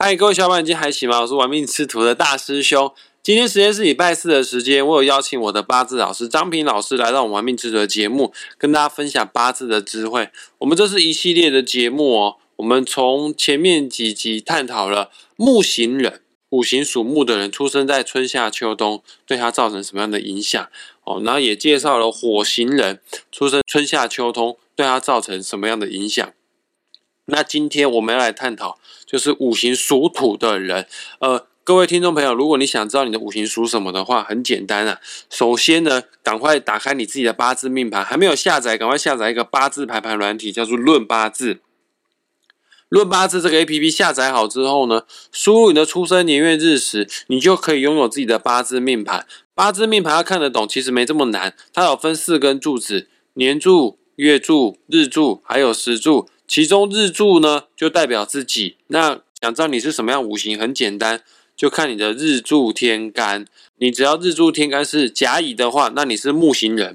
嗨，各位小伙伴，今天还行吗？我是玩命吃土的大师兄。今天时间是礼拜四的时间，我有邀请我的八字老师张平老师来到我们玩命吃土的节目，跟大家分享八字的智慧。我们这是一系列的节目哦，我们从前面几集探讨了木型人，五行属木的人出生在春夏秋冬，对他造成什么样的影响哦？然后也介绍了火型人出生春夏秋冬，对他造成什么样的影响。那今天我们要来探讨，就是五行属土的人。呃，各位听众朋友，如果你想知道你的五行属什么的话，很简单啊。首先呢，赶快打开你自己的八字命盘，还没有下载，赶快下载一个八字排盘软体，叫做《论八字》。论八字这个 A P P 下载好之后呢，输入你的出生年月日时，你就可以拥有自己的八字命盘。八字命盘要看得懂，其实没这么难。它有分四根柱子：年柱、月柱、日柱，还有时柱。其中日柱呢，就代表自己。那想知道你是什么样五行，很简单，就看你的日柱天干。你只要日柱天干是甲乙的话，那你是木型人；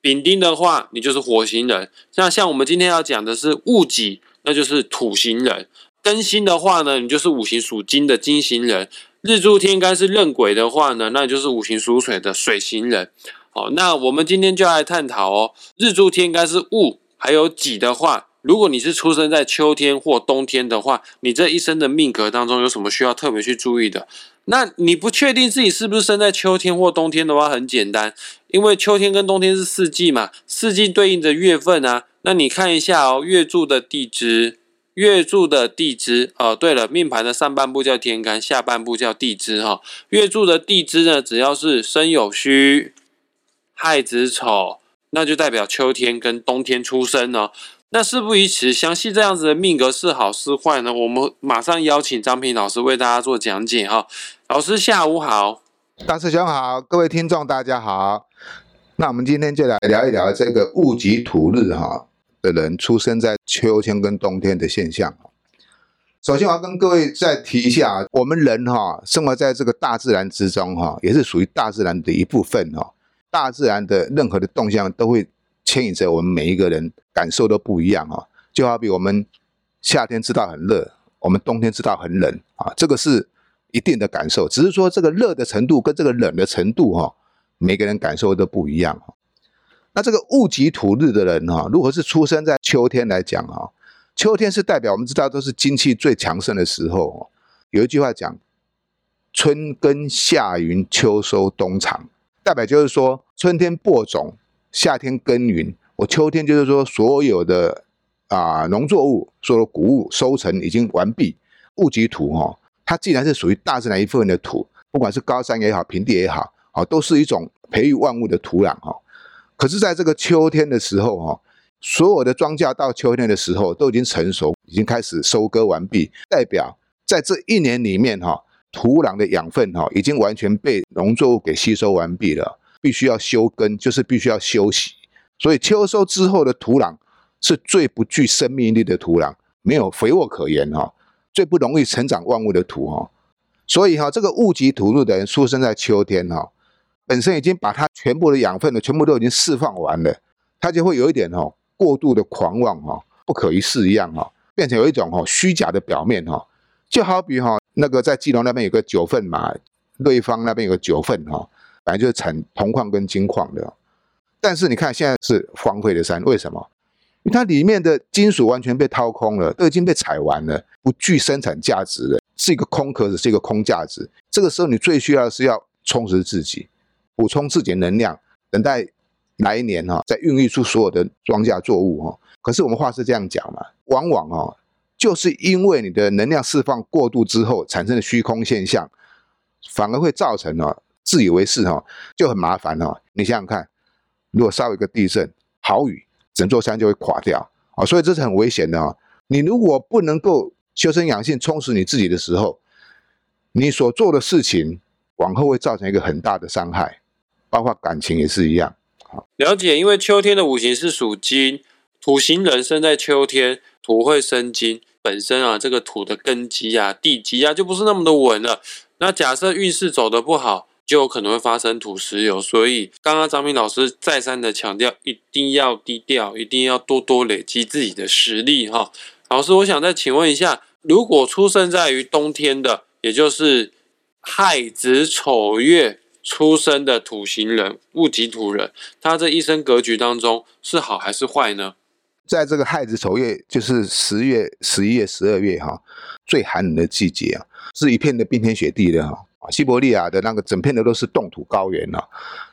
丙丁的话，你就是火型人。那像我们今天要讲的是戊己，那就是土型人；庚辛的话呢，你就是五行属金的金型人；日柱天干是壬癸的话呢，那你就是五行属水的水型人。好，那我们今天就来探讨哦，日柱天干是戊还有己的话。如果你是出生在秋天或冬天的话，你这一生的命格当中有什么需要特别去注意的？那你不确定自己是不是生在秋天或冬天的话，很简单，因为秋天跟冬天是四季嘛，四季对应的月份啊。那你看一下哦，月柱的地支，月柱的地支哦。对了，命盘的上半部叫天干，下半部叫地支哈。月柱的地支呢，只要是生有戌、亥子丑，那就代表秋天跟冬天出生哦。那事不宜迟，详细这样子的命格是好是坏呢？我们马上邀请张平老师为大家做讲解哈。老师下午好，大师兄好，各位听众大家好。那我们今天就来聊一聊这个戊己土日哈的人出生在秋天跟冬天的现象。首先我要跟各位再提一下，我们人哈生活在这个大自然之中哈，也是属于大自然的一部分哈。大自然的任何的动向都会。牵引着我们每一个人感受都不一样哈，就好比我们夏天知道很热，我们冬天知道很冷啊，这个是一定的感受，只是说这个热的程度跟这个冷的程度哈，每个人感受都不一样哈。那这个戊己土日的人哈，如果是出生在秋天来讲哈，秋天是代表我们知道都是精气最强盛的时候，有一句话讲春耕夏耘秋收冬藏，代表就是说春天播种。夏天耕耘，我秋天就是说所有的啊农作物，所有谷物收成已经完毕。戊己土哈，它既然是属于大自然一部分的土，不管是高山也好，平地也好，啊，都是一种培育万物的土壤哈。可是，在这个秋天的时候哈，所有的庄稼到秋天的时候都已经成熟，已经开始收割完毕，代表在这一年里面哈，土壤的养分哈已经完全被农作物给吸收完毕了。必须要休耕，就是必须要休息。所以秋收之后的土壤是最不具生命力的土壤，没有肥沃可言哈，最不容易成长万物的土哈。所以哈，这个戊己土入的人出生在秋天哈，本身已经把它全部的养分呢，全部都已经释放完了，他就会有一点哈过度的狂妄哈，不可一世一样哈，变成有一种哈虚假的表面哈，就好比哈那个在基隆那边有个九份嘛，瑞芳那边有个九份哈。本来就是产铜矿跟金矿的，但是你看现在是荒废的山，为什么？因为它里面的金属完全被掏空了，都已经被采完了，不具生产价值了，是一个空壳子，是一个空价值。这个时候你最需要的是要充实自己，补充自己的能量，等待来年哈再孕育出所有的庄稼作物哈。可是我们话是这样讲嘛，往往哦，就是因为你的能量释放过度之后产生的虚空现象，反而会造成了。自以为是哈，就很麻烦哈。你想想看，如果稍微一个地震、豪雨，整座山就会垮掉啊。所以这是很危险的啊。你如果不能够修身养性、充实你自己的时候，你所做的事情往后会造成一个很大的伤害，包括感情也是一样。好，了解。因为秋天的五行是属金，土型人生在秋天，土会生金，本身啊，这个土的根基啊、地基啊，就不是那么的稳了。那假设运势走得不好。就有可能会发生土石流，所以刚刚张明老师再三的强调，一定要低调，一定要多多累积自己的实力哈。老师，我想再请问一下，如果出生在于冬天的，也就是亥子丑月出生的土型人，戊己土人，他这一生格局当中是好还是坏呢？在这个亥子丑月，就是十月、十一月、十二月哈，最寒冷的季节啊，是一片的冰天雪地的哈。西伯利亚的那个整片的都是冻土高原啊，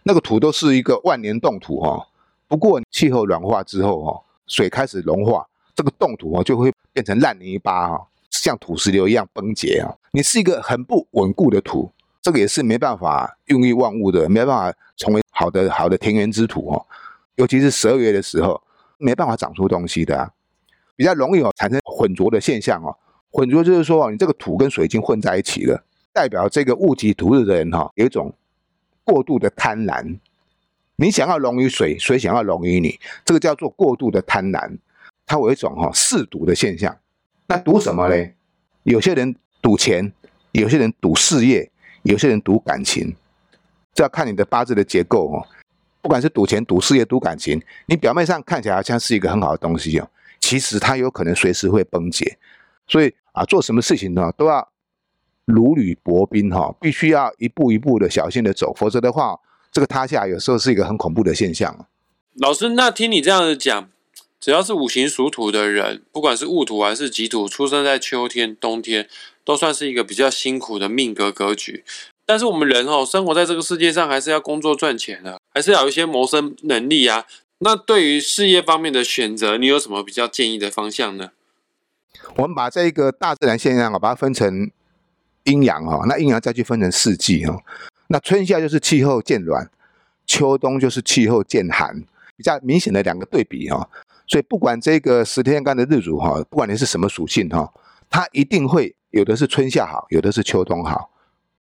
那个土都是一个万年冻土哈。不过气候软化之后哈，水开始融化，这个冻土哦就会变成烂泥巴哈，像土石流一样崩解啊。你是一个很不稳固的土，这个也是没办法孕育万物的，没办法成为好的好的田园之土哦。尤其是十二月的时候。没办法长出东西的啊，比较容易哦产生混浊的现象哦。混浊就是说，你这个土跟水已经混在一起了，代表这个戊己土日的人哈，有一种过度的贪婪。你想要溶于水，水想要溶于你，这个叫做过度的贪婪。它有一种哈嗜赌的现象。那赌什么嘞？有些人赌钱，有些人赌事业，有些人赌感情，这要看你的八字的结构哦。不管是赌钱、赌事业、赌感情，你表面上看起来好像是一个很好的东西哦，其实它有可能随时会崩解。所以啊，做什么事情呢，都要如履薄冰哈，必须要一步一步的小心的走，否则的话，这个塌下有时候是一个很恐怖的现象。老师，那听你这样子讲，只要是五行属土的人，不管是戊土还是己土，出生在秋天、冬天，都算是一个比较辛苦的命格格局。但是我们人哦，生活在这个世界上，还是要工作赚钱的，还是要有一些谋生能力啊。那对于事业方面的选择，你有什么比较建议的方向呢？我们把这一个大自然现象啊，把它分成阴阳哈，那阴阳再去分成四季哈。那春夏就是气候渐暖，秋冬就是气候渐寒，比较明显的两个对比哈。所以不管这个十天干的日主哈，不管你是什么属性哈，它一定会有的是春夏好，有的是秋冬好。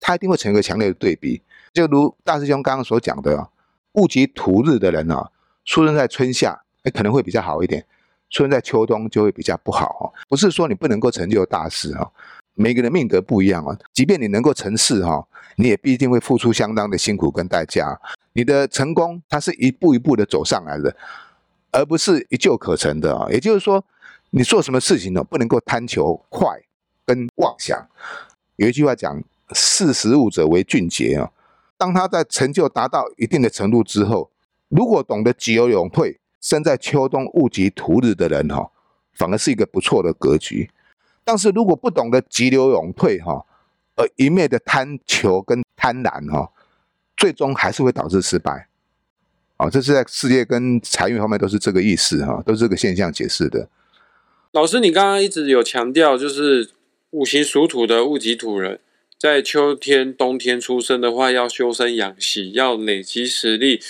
它一定会成一个强烈的对比，就如大师兄刚刚所讲的，戊己土日的人啊，出生在春夏，可能会比较好一点；出生在秋冬就会比较不好。不是说你不能够成就大事哈，每个人的命格不一样啊。即便你能够成事哈，你也必定会付出相当的辛苦跟代价。你的成功，它是一步一步的走上来的，而不是一就可成的啊。也就是说，你做什么事情呢，不能够贪求快跟妄想。有一句话讲。识时务者为俊杰啊！当他在成就达到一定的程度之后，如果懂得急流勇退，生在秋冬戊己土日的人哈，反而是一个不错的格局。但是如果不懂得急流勇退哈，而一昧的贪求跟贪婪哈，最终还是会导致失败。啊，这是在事业跟财运方面都是这个意思哈，都是这个现象解释的。老师，你刚刚一直有强调，就是五行属土的戊己土人。在秋天、冬天出生的话，要修身养息，要累积实力。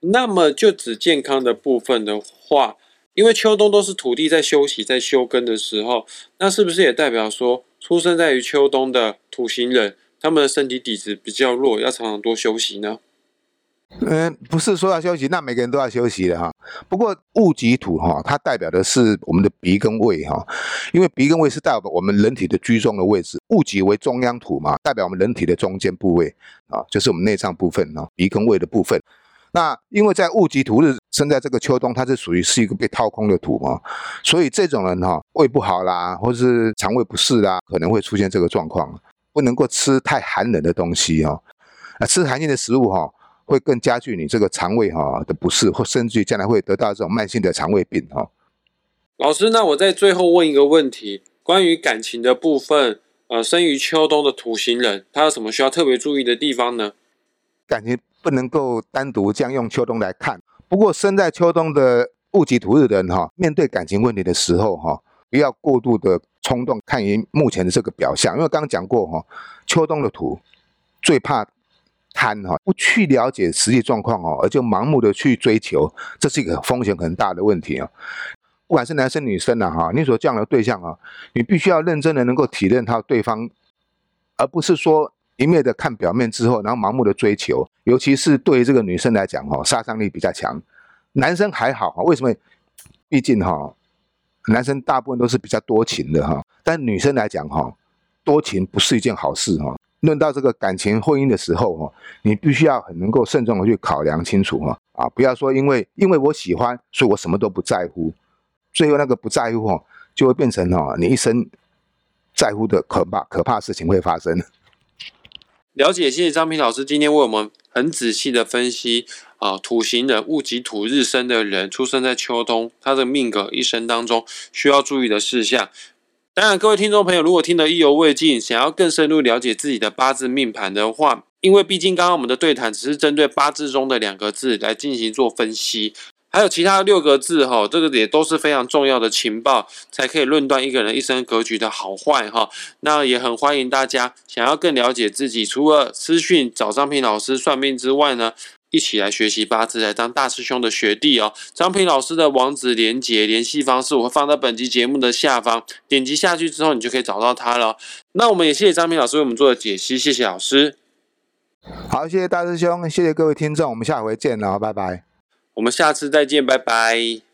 那么，就指健康的部分的话，因为秋冬都是土地在休息、在休耕的时候，那是不是也代表说，出生在于秋冬的土型人，他们的身体底子比较弱，要常常多休息呢？嗯，不是说要休息，那每个人都要休息的哈。不过戊己土哈，它代表的是我们的鼻跟胃哈，因为鼻跟胃是代表我们人体的居中的位置。戊己为中央土嘛，代表我们人体的中间部位啊，就是我们内脏部分啊，鼻跟胃的部分。那因为在戊己土日生在这个秋冬，它是属于是一个被掏空的土嘛，所以这种人哈，胃不好啦，或者是肠胃不适啦，可能会出现这个状况，不能够吃太寒冷的东西哦，啊，吃寒性的食物哈。会更加剧你这个肠胃哈的不适，或甚至于将来会得到这种慢性的肠胃病哈。老师，那我在最后问一个问题，关于感情的部分，呃，生于秋冬的土型人，他有什么需要特别注意的地方呢？感情不能够单独这样用秋冬来看。不过生在秋冬的戊己土日的人哈，面对感情问题的时候哈，不要过度的冲动，看于目前的这个表象，因为刚刚讲过哈，秋冬的土最怕。贪哈，不去了解实际状况哦，而就盲目的去追求，这是一个风险很大的问题啊。不管是男生女生呐哈，你所这样的对象啊，你必须要认真的能够体认他对方，而不是说一面的看表面之后，然后盲目的追求。尤其是对于这个女生来讲哈，杀伤力比较强。男生还好哈，为什么？毕竟哈，男生大部分都是比较多情的哈，但女生来讲哈，多情不是一件好事哈。论到这个感情婚姻的时候，哈，你必须要很能够慎重的去考量清楚，哈，啊，不要说因为因为我喜欢，所以我什么都不在乎，最后那个不在乎，哈，就会变成哈，你一生在乎的可怕可怕事情会发生。了解，谢谢张平老师今天为我们很仔细的分析啊，土型人、戊己土日生的人，出生在秋冬，他的命格一生当中需要注意的事项。当然，各位听众朋友，如果听得意犹未尽，想要更深入了解自己的八字命盘的话，因为毕竟刚刚我们的对谈只是针对八字中的两个字来进行做分析。还有其他六个字哈，这个也都是非常重要的情报，才可以论断一个人一生格局的好坏哈。那也很欢迎大家想要更了解自己，除了私讯找张平老师算命之外呢，一起来学习八字，来当大师兄的学弟哦。张平老师的网址连接联系方式我会放在本集节目的下方，点击下去之后，你就可以找到他了。那我们也谢谢张平老师为我们做的解析，谢谢老师。好，谢谢大师兄，谢谢各位听众，我们下回见了，拜拜。我们下次再见，拜拜。